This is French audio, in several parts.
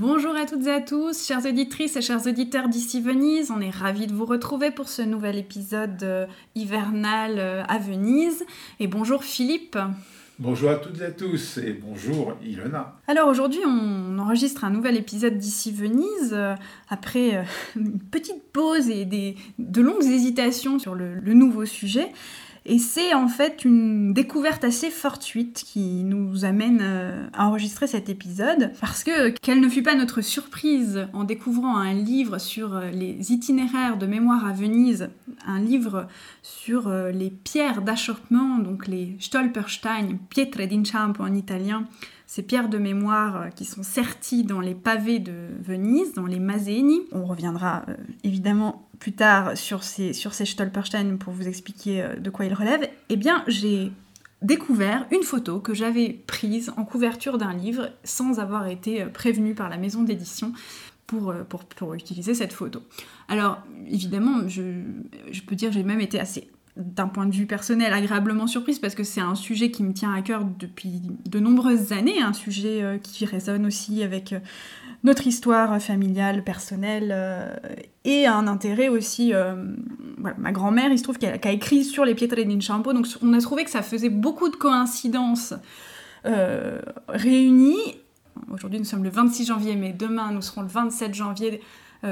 Bonjour à toutes et à tous, chères auditrices et chers auditeurs d'ici Venise. On est ravis de vous retrouver pour ce nouvel épisode euh, hivernal euh, à Venise. Et bonjour Philippe. bonjour à toutes et à tous, et bonjour Ilona. Alors aujourd'hui, on enregistre un nouvel épisode d'ici Venise euh, après euh, une petite pause et des, de longues hésitations sur le, le nouveau sujet. Et c'est en fait une découverte assez fortuite qui nous amène euh, à enregistrer cet épisode. Parce que, quelle ne fut pas notre surprise en découvrant un livre sur euh, les itinéraires de mémoire à Venise, un livre sur euh, les pierres d'achoppement, donc les Stolperstein, pietre d'inciampo en italien, ces pierres de mémoire euh, qui sont serties dans les pavés de Venise, dans les Maseni. On reviendra euh, évidemment plus tard sur ces, sur Stolperstein pour vous expliquer euh, de quoi ils relèvent. Eh bien, j'ai découvert une photo que j'avais prise en couverture d'un livre sans avoir été prévenue par la maison d'édition. Pour, utiliser cette photo. Alors, évidemment, je, je peux dire j'ai même été assez d'un point de vue personnel, agréablement surprise parce que c'est un sujet qui me tient à cœur depuis de nombreuses années, un sujet euh, qui résonne aussi avec euh, notre histoire familiale, personnelle euh, et un intérêt aussi. voilà, ma grand-mère, il se trouve qu'elle a, écrit sur les pietre d'inciampo, donc on a trouvé que ça faisait beaucoup de coïncidences réunies. Aujourd'hui, nous sommes le 26 janvier, mais demain, nous serons le 27 janvier,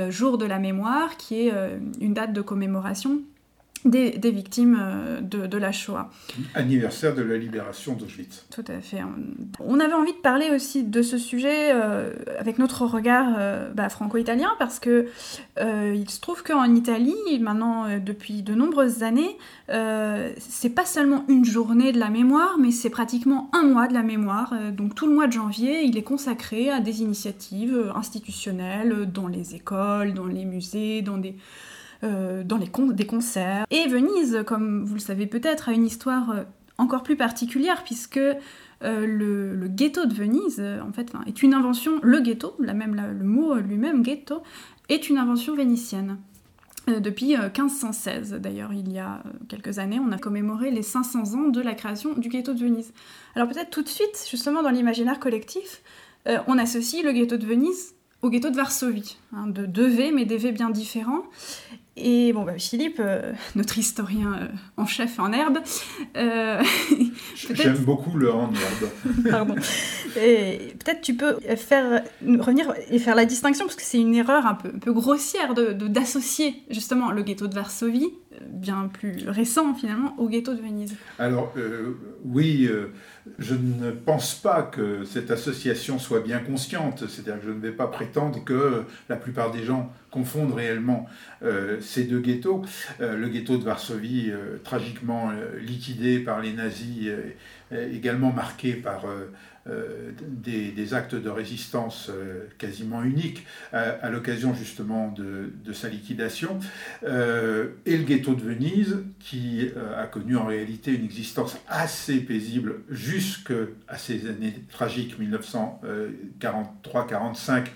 jour de la mémoire, qui est une date de commémoration des, des victimes euh, de, de la Shoah. Anniversaire de la libération d'Auschwitz. Tout à fait. On avait envie de parler aussi de ce sujet euh, avec notre regard euh, bah, franco-italien parce que euh, il se trouve qu'en Italie, maintenant depuis de nombreuses années, c'est pas seulement une journée de la mémoire, mais c'est pratiquement un mois de la mémoire. Donc tout le mois de janvier, il est consacré à des initiatives institutionnelles dans les écoles, dans les musées, dans des euh, dans les des concerts. Et Venise, comme vous le savez peut-être, a une histoire euh, encore plus particulière puisque euh, le, ghetto de Venise, en fait, est une invention. Le ghetto, la même, le mot lui-même, ghetto, est une invention vénitienne. Depuis euh, 1516, d'ailleurs, il y a quelques années, on a commémoré les 500 ans de la création du ghetto de Venise. Alors peut-être tout de suite, justement dans l'imaginaire collectif, on associe le ghetto de Venise au ghetto de Varsovie, hein, de deux V, mais des V bien différents. Et bon, bah, Philippe, euh, notre historien euh, en chef en herbe, euh, J'aime beaucoup le en herbe. Pardon. Peut-être tu peux faire revenir et faire la distinction parce que c'est une erreur un peu, un peu grossière de de- d'associer justement le ghetto de Varsovie, bien plus récent finalement, au ghetto de Venise. Alors, euh, oui, euh, je ne pense pas que cette association soit bien consciente, c'est-à-dire que je ne vais pas prétendre que la plupart des gens confondent réellement euh, ces deux ghettos. Le ghetto de Varsovie, tragiquement liquidé par les nazis, également marqué par des, des actes de résistance euh, quasiment uniques à, l'occasion justement de, sa liquidation, Euh, et le ghetto de Venise, qui euh, a connu en réalité une existence assez paisible jusqu'à ces années tragiques 1943-45,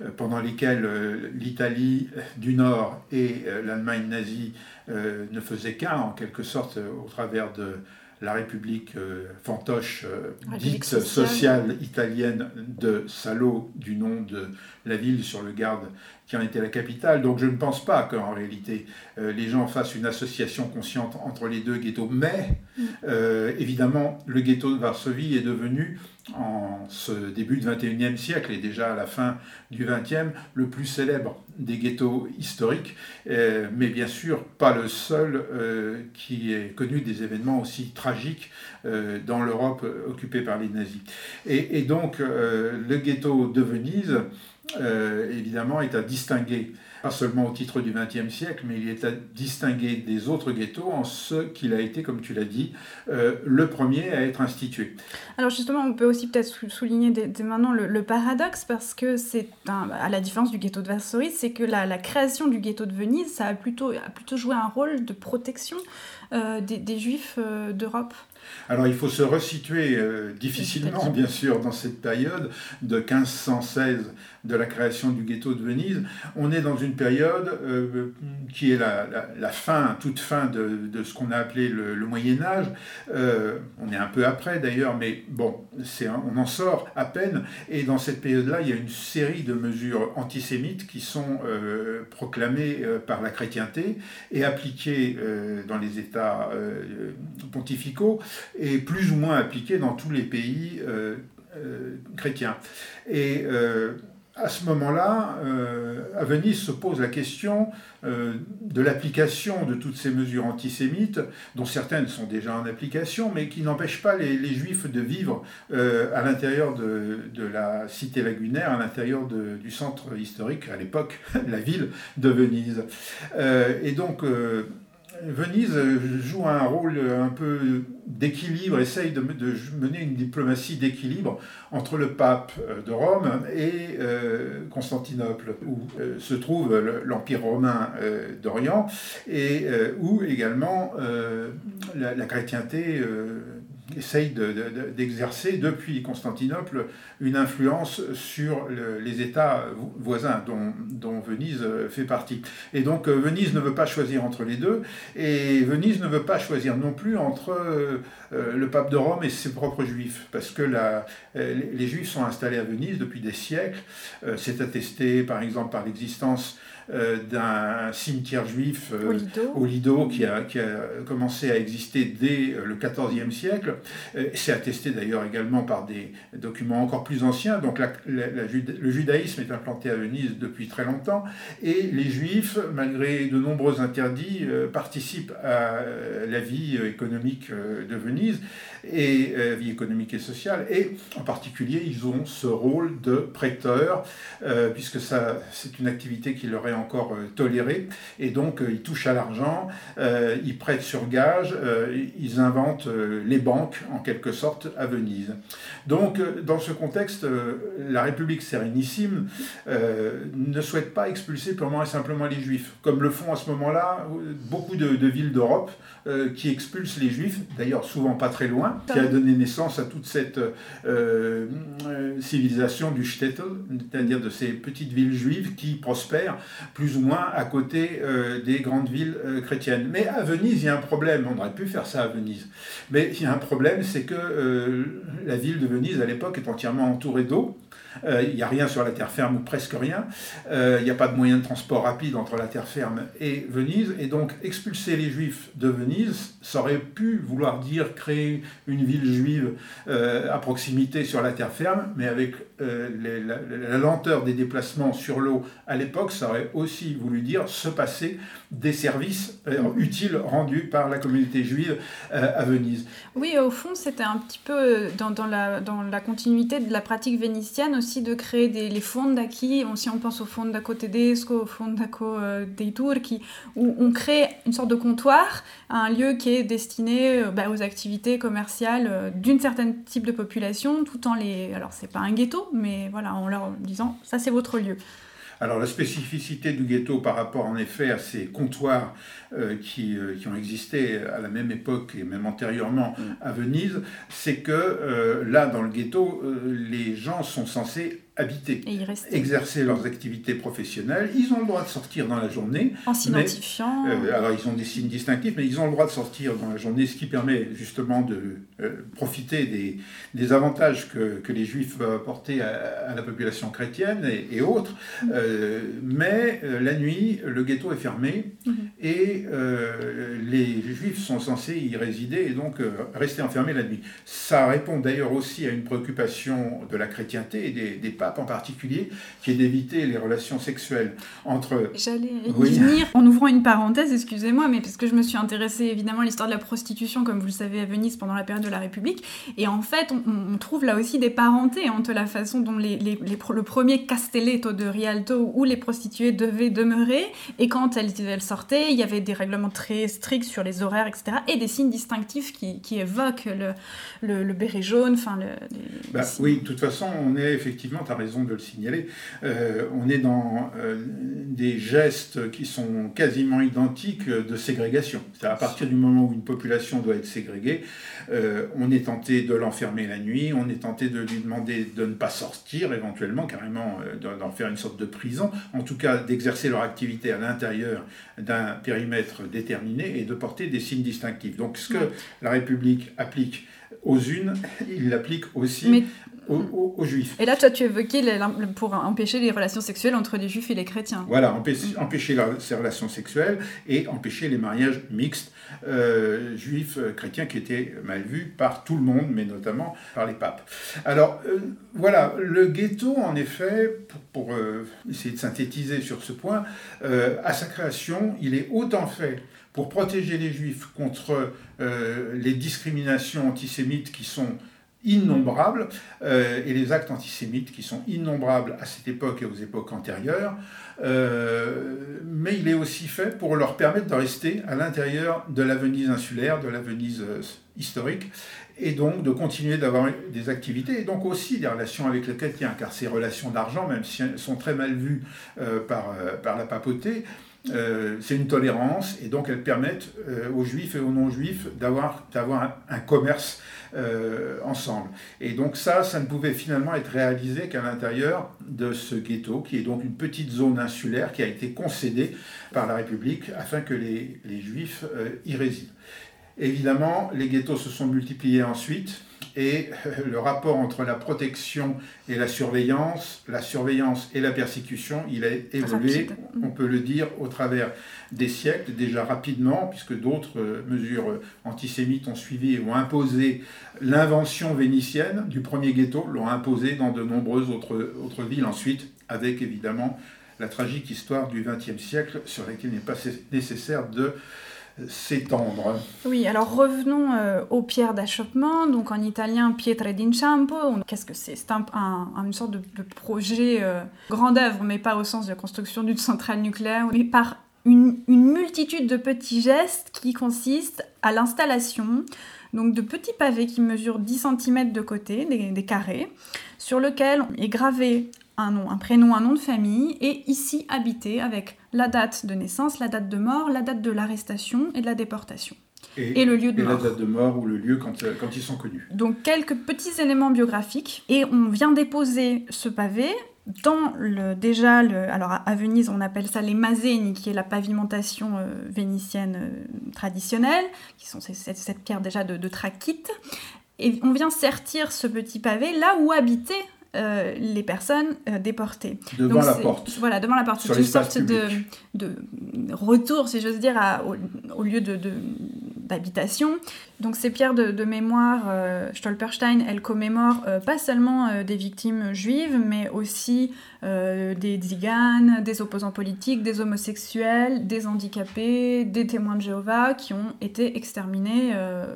euh, pendant lesquelles euh, l'Italie du Nord et euh, l'Allemagne nazie euh, ne faisaient qu'un, en quelque sorte, euh, au travers de la République euh, fantoche, euh, République dite sociale. sociale italienne de Salo, du nom de la ville sur le Garde qui en était la capitale. Donc je ne pense pas qu'en réalité euh, les gens fassent une association consciente entre les deux ghettos. Mais euh, évidemment, le ghetto de Varsovie est devenu, en ce début du XXIe siècle et déjà à la fin du XXe, le plus célèbre des ghettos historiques, euh, mais bien sûr pas le seul qui ait connu des événements aussi tragiques dans l'Europe occupée par les nazis. Et, donc le ghetto de Venise évidemment, est à distinguer pas seulement au titre du XXe siècle, mais il est à distinguer des autres ghettos en ce qu'il a été, comme tu l'as dit, euh, le premier à être institué. Alors justement, on peut aussi peut-être souligner dès, maintenant le, paradoxe, parce que c'est, à la différence du ghetto de Varsovie, c'est que la, la, création du ghetto de Venise, ça a plutôt, a plutôt joué un rôle de protection euh, des, des, juifs euh, d'Europe. Alors il faut se resituer difficilement, bien sûr, dans cette période de 1516 de la création du ghetto de Venise. On est dans une période euh, qui est la, fin, toute fin de, de ce qu'on a appelé le, Moyen Âge. Euh, on est un peu après d'ailleurs, mais bon, c'est on en sort à peine. Et dans cette période-là, il y a une série de mesures antisémites qui sont euh, proclamées par la chrétienté et appliquées dans les États pontificaux et plus ou moins appliquées dans tous les pays chrétiens. Et à ce moment-là, euh, à Venise se pose la question euh, de l'application de toutes ces mesures antisémites, dont certaines sont déjà en application, mais qui n'empêchent pas les, juifs de vivre euh, à l'intérieur de, de, la cité lagunaire, à l'intérieur du centre historique, à l'époque, la ville de Venise. et donc, Venise joue un rôle un peu d'équilibre, essaye de, mener une diplomatie d'équilibre entre le pape euh, de Rome et euh, Constantinople, où euh, se trouve l'Empire romain d'Orient, et où également la, chrétienté essaye d'exercer depuis Constantinople une influence sur les États voisins dont, dont, Venise fait partie. Et donc Venise ne veut pas choisir entre les deux, et Venise ne veut pas choisir non plus entre euh, le pape de Rome et ses propres juifs, parce que la, les juifs sont installés à Venise depuis des siècles. Euh, c'est attesté par exemple par l'existence euh, d'un cimetière juif euh, au Lido, qui, a, qui, a, commencé à exister dès euh, le XIVe siècle. C'est attesté d'ailleurs également par des documents encore plus anciens. Donc le judaïsme est implanté à Venise depuis très longtemps et les juifs, malgré de nombreux interdits, participent à la vie économique de Venise et vie économique et sociale. Et en particulier, ils ont ce rôle de prêteur, puisque ça, c'est une activité qui leur est encore euh, toléré. Et donc, euh, ils touchent à l'argent, euh, ils prêtent sur gage, ils inventent les banques, en quelque sorte, à Venise. Donc, dans ce contexte, la République sérénissime ne souhaite pas expulser purement et simplement les Juifs, comme le font à ce moment-là beaucoup de, villes d'Europe qui expulsent les Juifs, d'ailleurs souvent pas très loin, qui a donné naissance à toute cette civilisation du shtetl, c'est-à-dire de ces petites villes juives qui prospèrent plus ou moins à côté euh, des grandes villes euh, chrétiennes. Mais à Venise, il y a un problème. On aurait pu faire ça à Venise. Mais il y a un problème, c'est que euh, la ville de Venise, à l'époque, est entièrement entourée d'eau. Il n'y a rien sur la terre ferme ou presque rien. Il n'y a pas de moyen de transport rapide entre la terre ferme et Venise. Et donc expulser les juifs de Venise, ça aurait pu vouloir dire créer une ville juive à proximité sur la terre ferme, mais avec la, lenteur des déplacements sur l'eau à l'époque, ça aurait aussi voulu dire se passer des services utiles rendus par la communauté juive à Venise. Oui, au fond, c'était un petit peu dans, dans, la, continuité de la pratique vénitienne aussi de créer des, les d'acquis, si on pense au fondaco tedesco, au fondaco euh, dei Turchi, où on crée une sorte de comptoir, un lieu qui est destiné euh, bah, aux activités commerciales euh, d'une certaine type de population, tout en les... Alors c'est pas un ghetto, mais voilà, en leur disant, ça c'est votre lieu. Alors la spécificité du ghetto par rapport en effet à ces comptoirs euh, qui, euh, qui, ont existé à la même époque et même antérieurement mm. à Venise, c'est que euh, là dans le ghetto, les gens sont censés habiter, exercer leurs activités professionnelles. Ils ont le droit de sortir dans la journée. En s'identifiant. alors ils ont des signes distinctifs, mais ils ont le droit de sortir dans la journée, ce qui permet justement de profiter des, des, avantages que, que, les juifs peuvent apporter à, la population chrétienne et, autres. Mm. mais la nuit, le ghetto est fermé mm-hmm. et euh, les juifs sont censés y résider et donc euh, rester enfermés la nuit. Ça répond d'ailleurs aussi à une préoccupation de la chrétienté et des, en particulier, qui est d'éviter les relations sexuelles entre... J'allais y venir. En ouvrant une parenthèse, excusez-moi, mais parce que je me suis intéressée évidemment à l'histoire de la prostitution, comme vous le savez, à Venise pendant la période de la République, et en fait, on, trouve là aussi des parentés entre la façon dont les, les, le premier castelletto de Rialto, où les prostituées devaient demeurer, et quand elles, elles sortaient, il y avait des règlements très stricts sur les horaires, etc., et des signes distinctifs qui, qui évoquent le, le, le béret jaune, enfin... Le, bah, oui, de toute façon, on est effectivement, as raison de le signaler, euh, on est dans euh, des gestes qui sont quasiment identiques de ségrégation. C'est à partir du moment où une population doit être ségrégée, euh, on est tenté de l'enfermer la nuit, on est tenté de lui demander de ne pas sortir, éventuellement, carrément d'en faire une sorte de prison, en tout cas d'exercer leur activité à l'intérieur d'un périmètre déterminé et de porter des signes distinctifs. Donc ce que la République applique aux unes, il l'applique aussi aux, juifs. Et là, toi, tu évoquais pour empêcher les relations sexuelles entre les juifs et les chrétiens. Voilà, empêcher, ces relations sexuelles et empêcher les mariages mixtes euh, juifs, euh, qui étaient mal vus par tout le monde, mais notamment par les papes. Alors, euh, voilà, le ghetto, en effet, pour, pour essayer de synthétiser sur ce point, à sa création, il est autant fait pour protéger les juifs contre les discriminations antisémites qui sont innombrables, euh, et les actes antisémites qui sont innombrables à cette époque et aux époques antérieures, euh, mais il est aussi fait pour leur permettre de rester à l'intérieur de la Venise insulaire, de la Venise euh, historique, et donc de continuer d'avoir des activités, et donc aussi des relations avec les chrétiens, car ces relations d'argent, même si elles sont très mal vues par, par la papauté, c'est une tolérance et donc elles permettent aux juifs et aux non-juifs d'avoir un, un, commerce euh, ensemble. Et donc ça, ça ne pouvait finalement être réalisé qu'à l'intérieur de ce ghetto, qui est donc une petite zone insulaire qui a été concédée par la République afin que les, les Juifs euh, y résident. Évidemment, les ghettos se sont multipliés ensuite et le rapport entre la protection et la surveillance, la surveillance et la persécution, il a évolué, on peut le dire, au travers des siècles, déjà rapidement, puisque d'autres euh, mesures antisémites ont suivi et ont imposé l'invention vénitienne du premier ghetto, l'ont imposé dans de nombreuses autres, autres villes ensuite, avec évidemment la tragique histoire du XXe siècle sur laquelle il n'est pas nécessaire de s'étendre. Oui, alors revenons euh, aux pierres d'achoppement, donc en italien pietre d'inciampo. Qu'est-ce que c'est? C'est un, une sorte de, projet euh, grande œuvre, mais pas au sens de la construction d'une centrale nucléaire, mais par une, multitude de petits gestes qui consistent à l'installation donc de petits pavés qui mesurent 10 cm de côté, des, des carrés, sur lesquels est gravé un nom, un prénom, un nom de famille, et ici habité avec la date de naissance, la date de mort, la date de l'arrestation et de la déportation. Et, le lieu de et mort. la date de mort ou le lieu quand, euh, quand ils sont connus. Donc quelques petits éléments biographiques. Et on vient déposer ce pavé dans le, déjà, le, alors à Venise, on appelle ça les mazeni, qui est la pavimentation euh, vénitienne euh, traditionnelle, qui sont cette, cette pierre déjà de, de trachyte. Et on vient sertir ce petit pavé là où habitait euh, les personnes euh, déportées. Devant la porte. Voilà, devant la porte. C'est une sorte de, de, retour, si j'ose dire, au, lieu de, d'habitation. Donc ces pierres de, mémoire, euh, Stolperstein, elles commémorent euh, pas seulement euh, des victimes juives, mais aussi des tziganes, des opposants politiques, des homosexuels, des handicapés, des témoins de Jéhovah qui ont été exterminés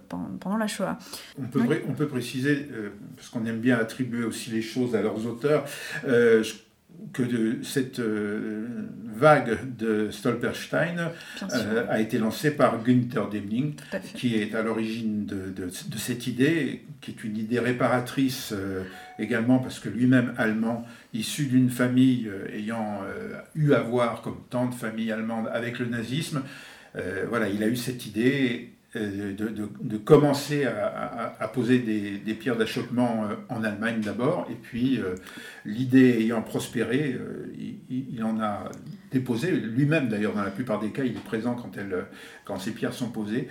pendant, la Shoah. On peut, on peut préciser, parce qu'on aime bien attribuer aussi les choses à leurs auteurs, que de, cette euh, vague de Stolperstein euh, a été lancée par Günther Demning, qui est à l'origine de, de, cette idée, qui est une idée réparatrice euh, également parce que lui-même allemand, issu d'une famille ayant eu à voir, comme tant de familles allemandes, avec le nazisme, voilà, il a eu cette idée euh, de, commencer à, poser des, pierres d'achoppement euh, en Allemagne d'abord, et puis euh, l'idée ayant prospéré, il, en a déposé, lui-même d'ailleurs dans la plupart des cas, il est présent quand, quand ces pierres sont posées,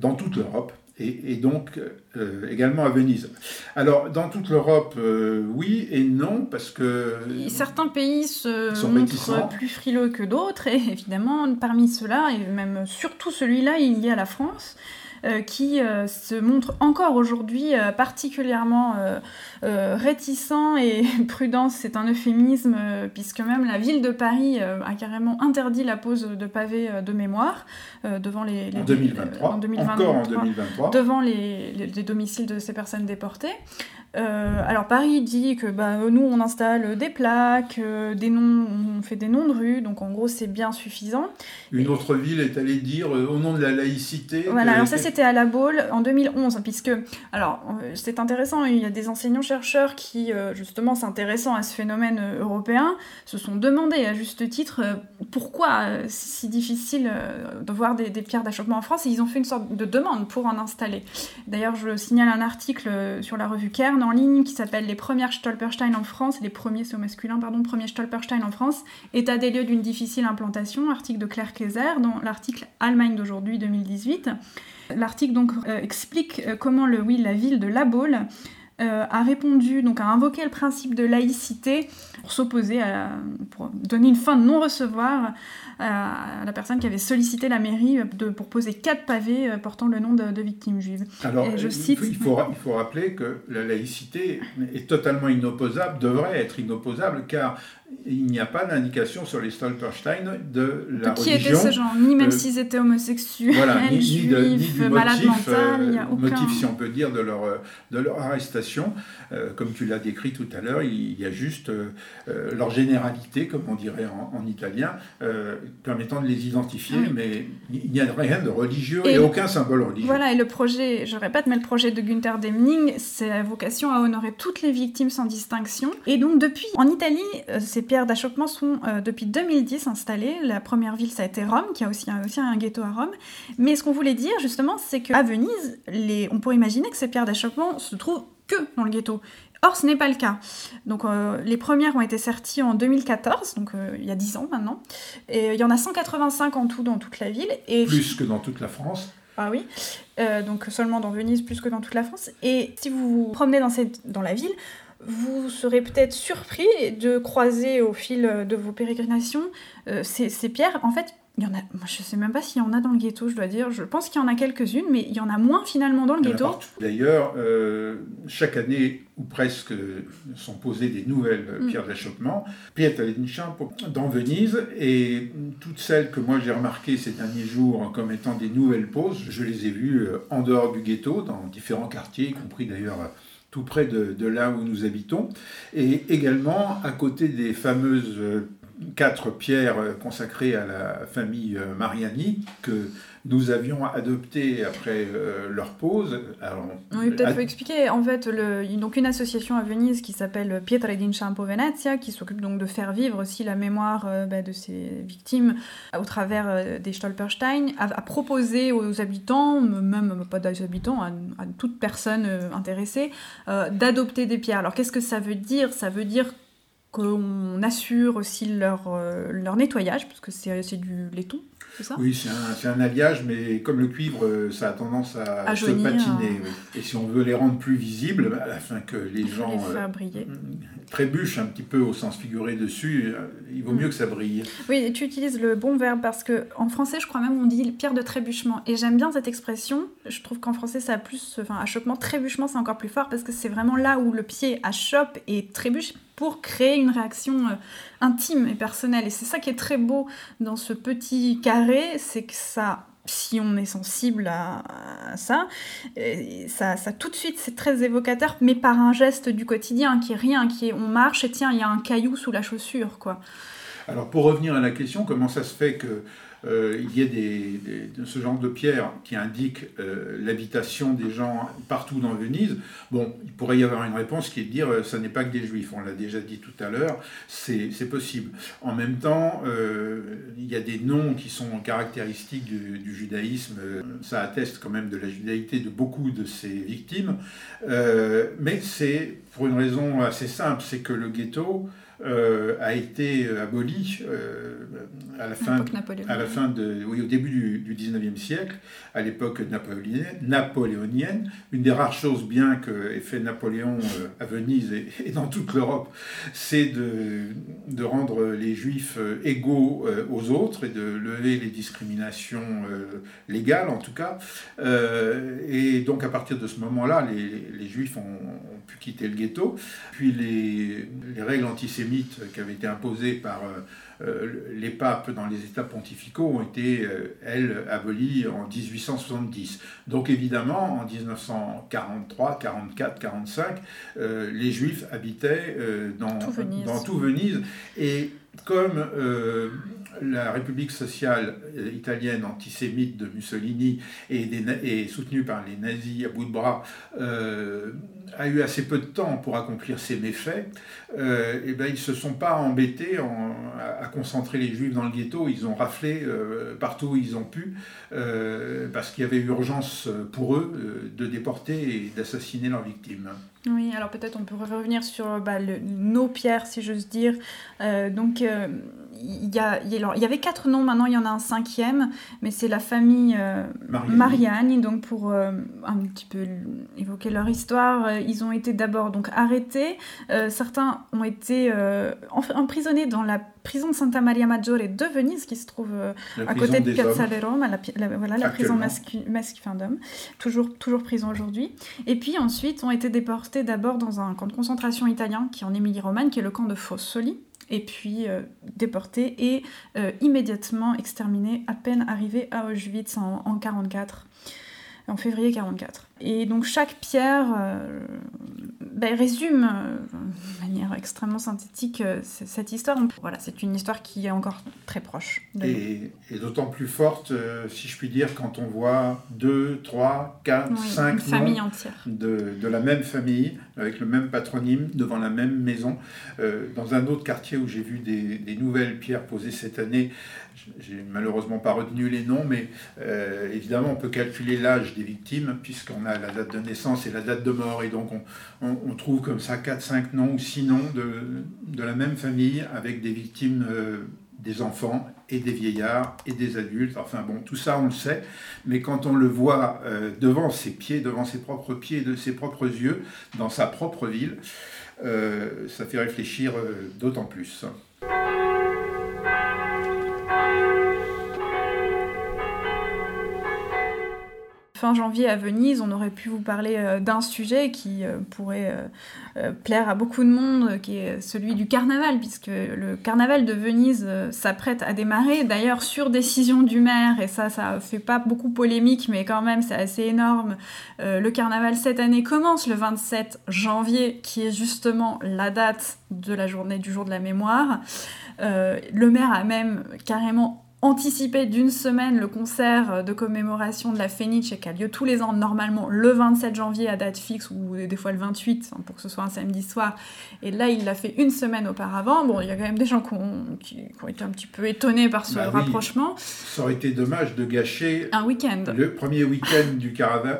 dans toute l'Europe et, donc euh, également à Venise. Alors, dans toute l'Europe, euh, oui et non, parce que... certains pays se montrent plus frileux que d'autres, et évidemment, parmi ceux-là, et même surtout celui-là, il y a la France, qui se montre encore aujourd'hui particulièrement réticent et prudent, c'est un euphémisme, puisque même la ville de Paris a carrément interdit la pose de pavés de mémoire devant les, en 2023, en 2023, encore en 2023, devant les, les domiciles de ces personnes déportées. Euh, alors Paris dit que bah, nous on installe des plaques, euh, des noms, on fait des noms de rues, donc en gros c'est bien suffisant. Une autre ville est allée dire euh, au nom de la laïcité. Voilà, alors ça c'était à la Baule en 2011, puisque alors c'est intéressant, il y a des enseignants chercheurs qui justement s'intéressant à ce phénomène européen se sont demandé à juste titre pourquoi c'est si difficile de voir des, des pierres d'achoppement en France et ils ont fait une sorte de demande pour en installer. D'ailleurs je signale un article sur la revue Kern en ligne qui s'appelle Les premières Stolperstein en France, les premiers, c'est au masculin, pardon, premiers Stolperstein en France, état des lieux d'une difficile implantation, article de Claire Kayser dans l'article Allemagne d'aujourd'hui 2018. L'article donc euh, explique euh, comment le, oui, la ville de La Baule euh, a répondu, donc a invoqué le principe de laïcité pour s'opposer à, pour donner une fin de non-recevoir à la personne qui avait sollicité la mairie de, pour poser quatre pavés euh, portant le nom de, victimes juives. Alors, je cite... il, faut, il faut rappeler que la laïcité est totalement inopposable, devrait être inopposable, car il n'y a pas d'indication sur les Stolperstein de la de qui religion. étaient ces gens, ni même s'ils étaient homosexuels, voilà, ni, juifs, de, ni du malades motif, a euh, aucun... motif, si on peut dire, de leur, de leur arrestation. Euh, comme tu l'as décrit tout à l'heure, il y a juste euh, leur généralité, comme on dirait en, en italien, permettant de les identifier, mais il n'y a rien de religieux et, aucun symbole religieux. Voilà, et le projet, je répète, mais le projet de Günther Demning, c'est la vocation à honorer toutes les victimes sans distinction. Et donc depuis, en Italie, ces pierres d'achoppement sont euh, depuis 2010 installées. La première ville, ça a été Rome, qui a aussi un, aussi un ghetto à Rome. Mais ce qu'on voulait dire, justement, c'est qu'à Venise, les, on pourrait imaginer que ces pierres d'achoppement se trouvent que dans le ghetto. Or, ce n'est pas le cas. Donc, euh, les premières ont été sorties en 2014, donc euh, il y a 10 ans maintenant. Et il y en a 185 en tout dans toute la ville. Et... Plus que dans toute la France. Ah oui, donc seulement dans Venise, plus que dans toute la France. Et si vous vous promenez dans, cette, dans la ville, vous serez peut-être surpris de croiser au fil de vos pérégrinations euh, ces, pierres. En fait, il y en a, moi, je sais même pas s'il y en a dans le ghetto, je dois dire. Je pense qu'il y en a quelques-unes, mais il y en a moins finalement dans le ghetto. D'ailleurs, euh, chaque année, ou presque, sont posées des nouvelles mm. pierres d'achoppement. Pietre d'inchampo dans Venise, et toutes celles que moi j'ai remarquées ces derniers jours comme étant des nouvelles poses, je les ai vues euh, en dehors du ghetto, dans différents quartiers, y compris d'ailleurs tout près de, là où nous habitons, et également à côté des fameuses euh, quatre pierres euh, consacrées à la famille euh, Mariani que nous avions adopté après euh, leur pause. Alors, oui, peut-être faut expliquer. En fait, le, donc une association à Venise qui s'appelle Pietre d'Inchampo Venezia, qui s'occupe donc de faire vivre aussi la mémoire euh, bah, de ces victimes au travers euh, des Stolperstein, a, proposé aux habitants, même pas aux habitants, à, toute personne intéressée, d'adopter des pierres. Alors qu'est-ce que ça veut dire? Ça veut dire qu'on assure aussi leur, leur nettoyage, parce que c'est du laiton, oui, c'est un, alliage, mais comme le cuivre, euh, ça a tendance à, se patiner. Et si on veut les rendre plus visibles, afin que les gens euh, briller. trébuchent un petit peu au sens figuré dessus, euh, il vaut mm. mieux que ça brille. Oui, tu utilises le bon verbe parce que en français, je crois même on dit pierre de trébuchement. Et j'aime bien cette expression. Je trouve qu'en français, ça a plus, enfin, achoppement, trébuchement, c'est encore plus fort parce que c'est vraiment là où le pied achoppe et trébuche pour créer une réaction euh, intime et personnelle. Et c'est ça qui est très beau dans ce petit carré, c'est que ça si on est sensible à, ça, ça, ça, tout de suite c'est très évocateur, mais par un geste du quotidien qui est rien, qui est on marche et tiens il y a un caillou sous la chaussure quoi. Alors pour revenir à la question, comment ça se fait que euh, il y a des, ce genre de pierres qui indiquent euh, l'habitation des gens partout dans Venise. Bon, il pourrait y avoir une réponse qui est de dire euh, ça n'est pas que des juifs, on l'a déjà dit tout à l'heure, c'est possible. En même temps, il y a des noms qui sont caractéristiques du, judaïsme, ça atteste quand même de la judaïté de beaucoup de ces victimes, mais c'est pour une raison assez simple, c'est que le ghetto a été aboli à la fin, à la fin de, oui, au début du, du 19e siècle, à l'époque napoléonienne, napoléonienne. Une des rares choses bien qu'ait fait Napoléon à Venise et, dans toute l'Europe, c'est de, de, rendre les juifs égaux aux autres et de lever les discriminations légales en tout cas. et donc à partir de ce moment-là, les, les juifs ont, pu quitter le ghetto. Puis les, les règles antisémites qui avaient été imposées par euh, euh, les papes dans les États pontificaux ont été, euh, elles, abolies en 1870. Donc évidemment, en 1943, 44, 45, les Juifs habitaient dans tout Venise. Dans tout Venise et comme la République sociale italienne antisémite de Mussolini est, soutenue par les nazis à bout de bras, a eu assez peu de temps pour accomplir ses méfaits, euh, et ben, ils ne se sont pas embêtés à, concentrer les juifs dans le ghetto, ils ont raflé euh, partout où ils ont pu, euh, parce qu'il y avait urgence pour eux de déporter et d'assassiner leurs victimes. Oui, alors peut-être on peut revenir sur bah, nos pierres, si j'ose dire. donc il y, a, il y avait quatre noms, maintenant il y en a un cinquième, mais c'est la famille Mariani. Donc pour un petit peu évoquer leur histoire, ils ont été d'abord donc arrêtés. Euh, certains ont été euh, emprisonnés dans la prison de Santa Maria Maggiore de Venise, qui se trouve euh, à côté de Piazza Rome, la, voilà, la prison masculine d'hommes, toujours, toujours prison aujourd'hui. Et puis ensuite ont été déportés d'abord dans un camp de concentration italien qui est en Émilie-Romagne, qui est le camp de Fossoli, et puis déportés et immédiatement exterminés à peine arrivés à Auschwitz en 1944 en février 44. Et donc chaque pierre euh, ben, résume euh, de manière extrêmement synthétique euh, cette histoire. Voilà, c'est une histoire qui est encore très proche. et, et d'autant plus forte, si je puis dire, quand on voit deux, trois, quatre, cinq familles entières de, de, la même famille, avec le même patronyme, devant la même maison. dans un autre quartier où j'ai vu des, des, nouvelles pierres posées cette année, j'ai malheureusement pas retenu les noms, mais évidemment on peut calculer l'âge des victimes puisqu'on a la date de naissance et la date de mort. Et donc on, trouve comme ça 4-5 noms ou 6 noms de, la même famille avec des victimes euh, des enfants et des vieillards et des adultes. Enfin bon, tout ça on le sait, mais quand on le voit euh, devant ses pieds, devant ses propres pieds, de ses propres yeux, dans sa propre ville, euh, ça fait réfléchir d'autant plus. Fin janvier à Venise, on aurait pu vous parler euh, d'un sujet qui euh, pourrait euh, plaire à beaucoup de monde, qui est celui du carnaval, puisque le carnaval de Venise s'apprête à démarrer, d'ailleurs sur décision du maire, et ça, ça fait pas beaucoup polémique, mais quand même c'est assez énorme. le carnaval cette année commence le 27 janvier, qui est justement la date de la journée du jour de la mémoire. le maire a même carrément anticiper d'une semaine le concert de commémoration de la Fenice qui a lieu tous les ans normalement le 27 janvier à date fixe ou des fois le 28 hein, pour que ce soit un samedi soir. Et là, il l'a fait une semaine auparavant. Bon, il y a quand même des gens qui ont, qui, ont été un petit peu étonnés par ce bah rapprochement. Ça aurait été dommage de gâcher un week-end. Le premier week-end du,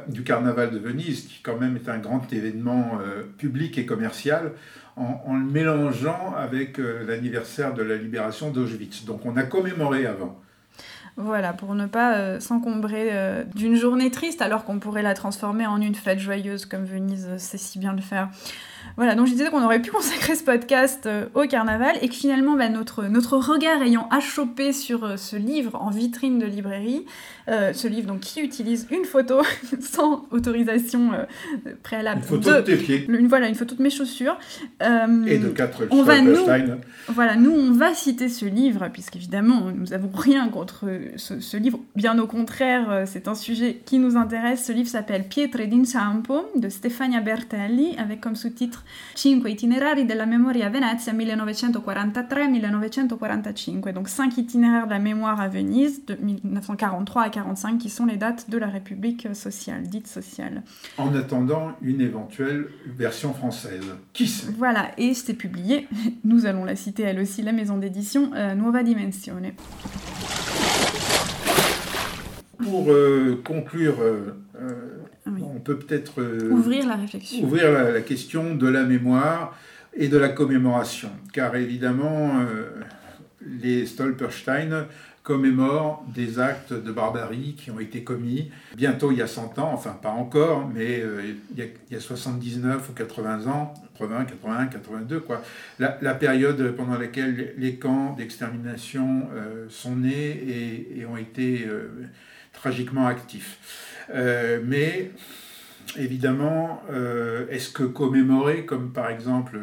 du, carnaval de Venise, qui quand même est un grand événement euh, public et commercial en, le mélangeant avec euh, l'anniversaire de la libération d'Auschwitz. Donc on a commémoré avant. Voilà, pour ne pas euh, s'encombrer euh, d'une journée triste alors qu'on pourrait la transformer en une fête joyeuse comme Venise sait si bien le faire. Voilà, donc je disais qu'on aurait pu consacrer ce podcast euh, au carnaval et que finalement bah, notre, notre regard ayant achoppé sur euh, ce livre en vitrine de librairie, euh, ce livre donc qui utilise une photo sans autorisation préalable. Une photo de, tes pieds. Une, voilà, une photo de mes chaussures. et de quatre on va nous, Voilà, nous on va citer ce livre puisqu'évidemment nous n'avons rien contre ce, ce, livre. Bien au contraire, c'est un sujet qui nous intéresse. Ce livre s'appelle Pietre d'inciampo de Stefania Bertelli avec comme sous-titre 5 itinerari della memoria a Venezia 1943-1945, donc 5 itinéraires de la mémoire à Venise de 1943 à 45 qui sont les dates de la République sociale, dite sociale. En attendant une éventuelle version française. Qui sait? Voilà, et c'est publié, nous allons la citer elle aussi, la maison d'édition euh, Nuova Dimensione. Pour euh, conclure euh, on peut peut-être ouvrir la réflexion. Ouvrir la, question de la mémoire et de la commémoration. Car évidemment, les Stolperstein commémore des actes de barbarie qui ont été commis bientôt il y a 100 ans, enfin pas encore, mais euh, il, y a, 79 ou 80 ans, 80, 81, 82, quoi. La, période pendant laquelle les camps d'extermination euh, sont nés et, ont été euh, tragiquement actifs. Mais évidemment, est-ce que commémorer, comme par exemple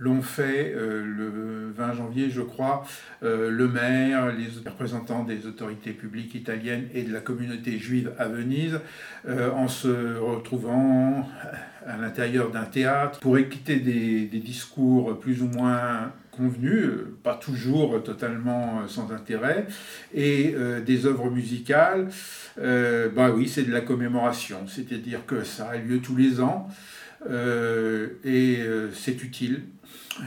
l'ont fait euh, le 20 janvier, je crois, euh, le maire, les représentants des autorités publiques italiennes et de la communauté juive à Venise, euh, en se retrouvant à l'intérieur d'un théâtre pour écouter des, discours plus ou moins convenus, pas toujours totalement sans intérêt, et des œuvres musicales, bah oui, c'est de la commémoration, c'est-à-dire que ça a lieu tous les ans. et c'est utile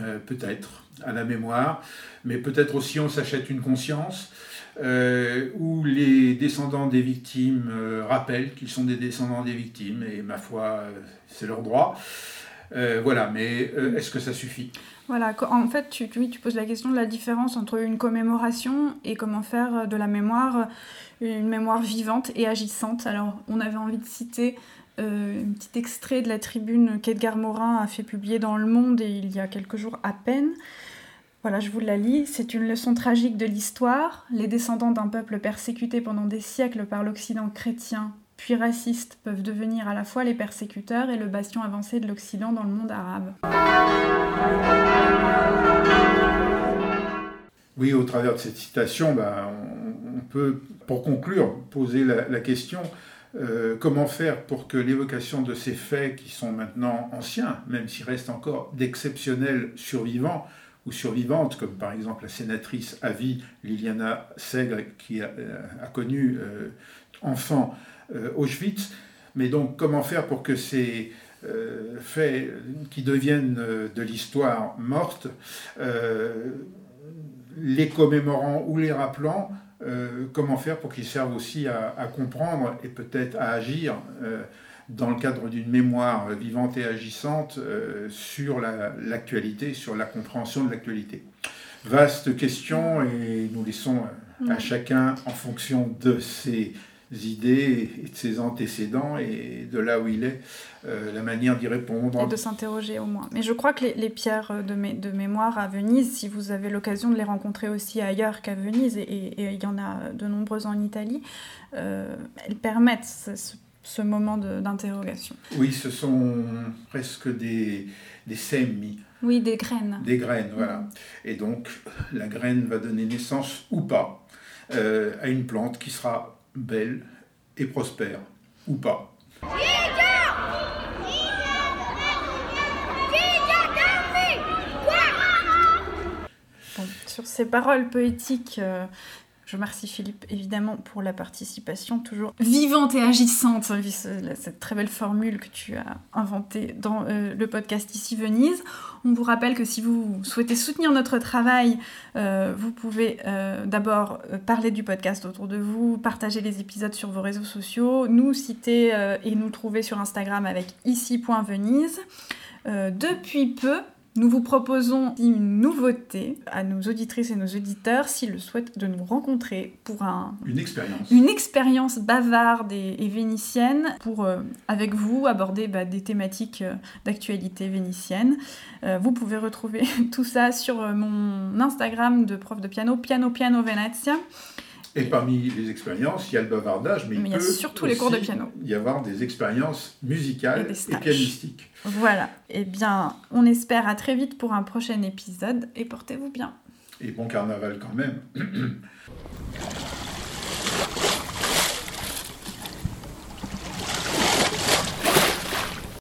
euh, peut-être, à la mémoire, mais peut-être aussi on s'achète une conscience, euh, où les descendants des victimes euh, rappellent qu'ils sont des descendants des victimes, et ma foi, c'est leur droit. Voilà, mais est-ce que ça suffit? Voilà, en fait, tu, poses la question de la différence entre une commémoration et comment faire de la mémoire une mémoire vivante et agissante. Alors, on avait envie de citer euh, un petit extrait de la tribune qu'Edgar Morin a fait publier dans Le Monde il y a quelques jours à peine. Voilà, je vous la lis. C'est une leçon tragique de l'histoire. Les descendants d'un peuple persécuté pendant des siècles par l'Occident chrétien, puis raciste, peuvent devenir à la fois les persécuteurs et le bastion avancé de l'Occident dans le monde arabe. Oui, au travers de cette citation, ben, on, peut, pour conclure, poser la question euh, comment faire pour que l'évocation de ces faits qui sont maintenant anciens, même s'ils restent encore d'exceptionnels survivants ou survivantes, comme par exemple la sénatrice à vie Liliana Segre qui a, euh, connu euh, enfant Auschwitz, mais donc comment faire pour que ces faits qui deviennent de l'histoire morte, les commémorant ou les rappelant, euh, comment faire pour qu'ils servent aussi à, comprendre et peut-être à agir euh, dans le cadre d'une mémoire vivante et agissante euh, sur l'actualité, sur la compréhension de l'actualité? Vaste question et nous laissons à chacun en fonction de ses idées et de ses antécédents et de là où il est, euh, la manière d'y répondre. Et de s'interroger au moins. Mais je crois que les, pierres de, de, mémoire à Venise, si vous avez l'occasion de les rencontrer aussi ailleurs qu'à Venise, et, il y en a de nombreuses en Italie, euh, elles permettent ce, moment d'interrogation. Oui, ce sont presque des, des semi. Oui, des graines. Des graines, voilà. Et donc, la graine va donner naissance ou pas euh, à une plante qui sera belle et prospère, ou pas. sur ces paroles poétiques euh, je remercie Philippe évidemment pour la participation toujours vivante et agissante, cette très belle formule que tu as inventée dans euh, le podcast Ici Venise. On vous rappelle que si vous souhaitez soutenir notre travail, euh, vous pouvez euh, d'abord parler du podcast autour de vous, partager les épisodes sur vos réseaux sociaux, nous citer et nous trouver sur Instagram avec ici.venise. depuis peu, nous vous proposons une nouveauté à nos auditrices et nos auditeurs s'ils le souhaitent de nous rencontrer pour un, une expérience. Une expérience bavarde et, vénitienne pour, euh, avec vous, aborder bah, des thématiques euh, d'actualité vénitienne. Euh, vous pouvez retrouver tout ça sur mon Instagram de prof de piano, Piano Piano Venezia. Et parmi les expériences, il y a le bavardage, mais, il, y a surtout les cours de piano. Il y avoir des expériences musicales et, pianistiques. Voilà. Eh bien, on espère à très vite pour un prochain épisode et portez-vous bien. Et bon carnaval quand même.